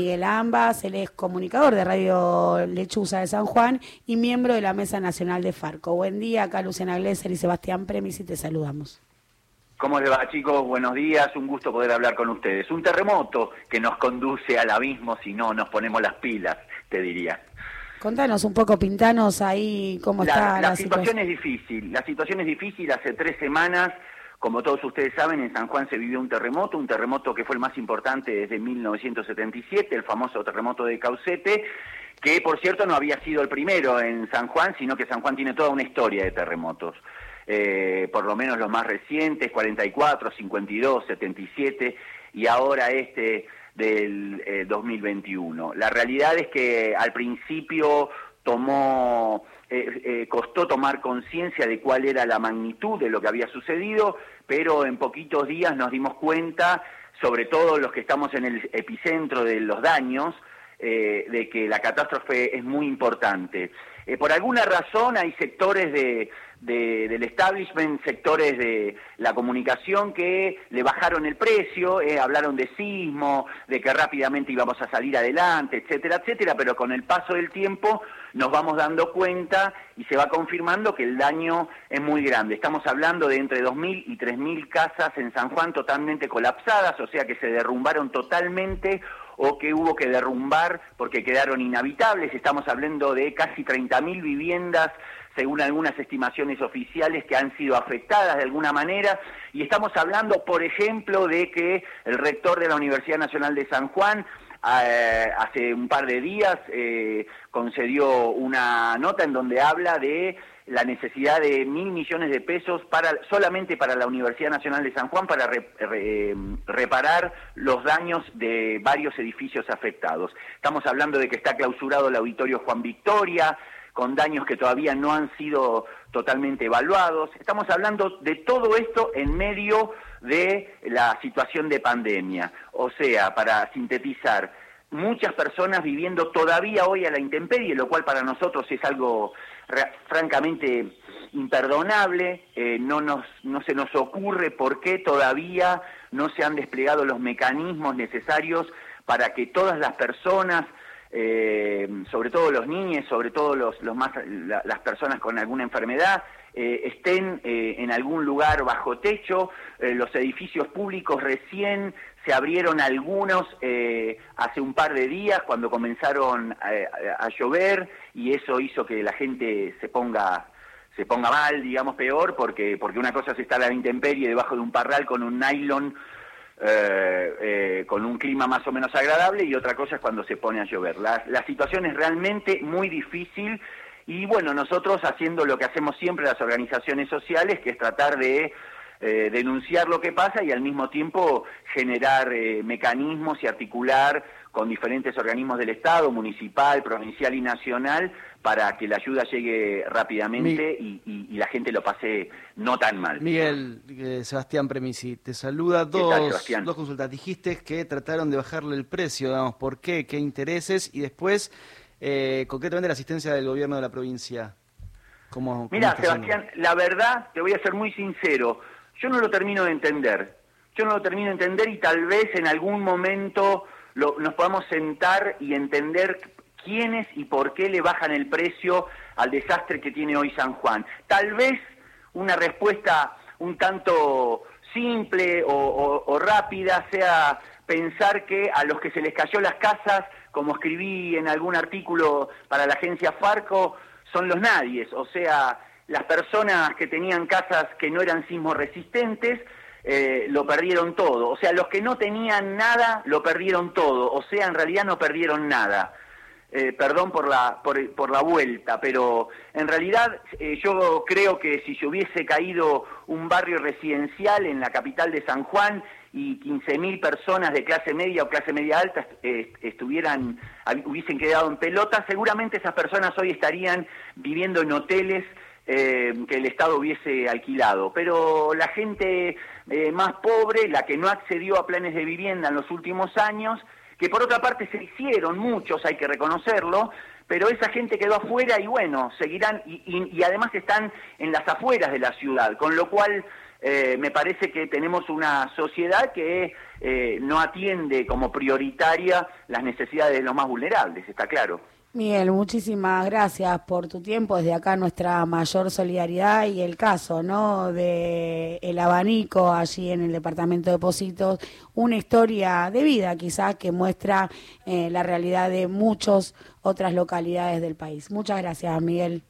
Miguel Ambas, él es comunicador de Radio Lechuza de San Juan y miembro de la Mesa Nacional de Farco. Buen día, acá Luciana Glesser y Sebastián Premis y te saludamos. ¿Cómo les va chicos? Buenos días, un gusto poder hablar con ustedes. Un terremoto que nos conduce al abismo si no nos ponemos las pilas, te diría. Contanos un poco, pintanos ahí cómo está la, la situación. es difícil, la situación es difícil, hace tres semanas como todos ustedes saben, en San Juan se vivió un terremoto, un terremoto que fue el más importante desde 1977, el famoso terremoto de Caucete, que por cierto no había sido el primero en San Juan, sino que San Juan tiene toda una historia de terremotos. Eh, por lo menos los más recientes, 44, 52, 77 y ahora este del 2021. Eh, la realidad es que al principio tomó eh, eh, costó tomar conciencia de cuál era la magnitud de lo que había sucedido, pero en poquitos días nos dimos cuenta, sobre todo los que estamos en el epicentro de los daños, eh, de que la catástrofe es muy importante. por alguna razón hay sectores de, del establishment, sectores de la comunicación que le bajaron el precio, hablaron de sismo, de que rápidamente íbamos a salir adelante, etcétera, etcétera, pero con el paso del tiempo nos vamos dando cuenta y se va confirmando que el daño es muy grande. Estamos hablando de entre 2.000 y 3.000 casas en San Juan totalmente colapsadas, o sea que se derrumbaron totalmente o que hubo que derrumbar porque quedaron inhabitables. Estamos hablando de casi 30.000 viviendas según algunas estimaciones oficiales que han sido afectadas de alguna manera, y estamos hablando, por ejemplo, de que el rector de la Universidad Nacional de San Juan eh, hace un par de días eh, concedió una nota en donde habla de la necesidad de mil millones de pesos para solamente para la Universidad Nacional de San Juan para reparar los daños de varios edificios afectados. Estamos hablando de que está clausurado el auditorio Juan Victoria, con daños que todavía no han sido totalmente evaluados. Estamos hablando de todo esto en medio de la situación de pandemia. O sea, para sintetizar, muchas personas viviendo todavía hoy a la intemperie, lo cual para nosotros es algo francamente imperdonable, eh, no, nos, no se nos ocurre por qué todavía no se han desplegado los mecanismos necesarios para que todas las personas eh, sobre todo los niños, sobre todo los, los más, las personas con alguna enfermedad, eh, estén eh, en algún lugar bajo techo. los edificios públicos recién se abrieron algunos hace un par de días cuando comenzaron a, a, llover y eso hizo que la gente se ponga se ponga mal, digamos peor, porque porque una cosa es estar a la intemperie debajo de un parral con un nylon eh, eh, con un clima más o menos agradable y otra cosa es cuando se pone a llover. La, situación es realmente muy difícil y bueno, nosotros haciendo lo que hacemos siempre las organizaciones sociales, que es tratar de eh, denunciar lo que pasa y al mismo tiempo generar eh, mecanismos y articular con diferentes organismos del Estado, municipal, provincial y nacional, para que la ayuda llegue rápidamente y, la gente lo pase no tan mal. Miguel, eh, Sebastián Premisi, te saluda. Dos, dos consultas. Dijiste que trataron de bajarle el precio, digamos, ¿por qué? ¿Qué intereses? Y después, concretamente, la asistencia del gobierno de la provincia. ¿Cómo, Mira, Sebastián, la verdad, te voy a ser muy sincero, yo no lo termino de entender. Yo no lo termino de entender y tal vez en algún momento nos podamos sentar y entender quiénes y por qué le bajan el precio al desastre que tiene hoy San Juan. Tal vez una respuesta un tanto simple o, rápida sea pensar que a los que se les cayó las casas, como escribí en algún artículo para la agencia Farco, son los nadies, o sea, las personas que tenían casas que no eran sismo resistentes eh, lo perdieron todo. O sea, los que no tenían nada lo perdieron todo. O sea, en realidad no perdieron nada. Eh, perdón por la, por, la vuelta, pero en realidad eh, yo creo que si se hubiese caído un barrio residencial en la capital de San Juan y 15.000 personas de clase media o clase media alta estuvieran, hubiesen quedado en pelota, seguramente esas personas hoy estarían viviendo en hoteles eh, que el Estado hubiese alquilado. Pero la gente eh, más pobre, la que no accedió a planes de vivienda en los últimos años, que por otra parte se hicieron muchos, hay que reconocerlo, pero esa gente quedó afuera y bueno, seguirán, y, además están en las afueras de la ciudad, con lo cual eh, me parece que tenemos una sociedad que eh, no atiende como prioritaria las necesidades de los más vulnerables, está claro. Miguel, muchísimas gracias por tu tiempo. Desde acá nuestra mayor solidaridad y el caso, ¿no? De el abanico allí en el departamento de Positos, una historia de vida quizás que muestra eh, la realidad de muchas otras localidades del país. Muchas gracias, Miguel.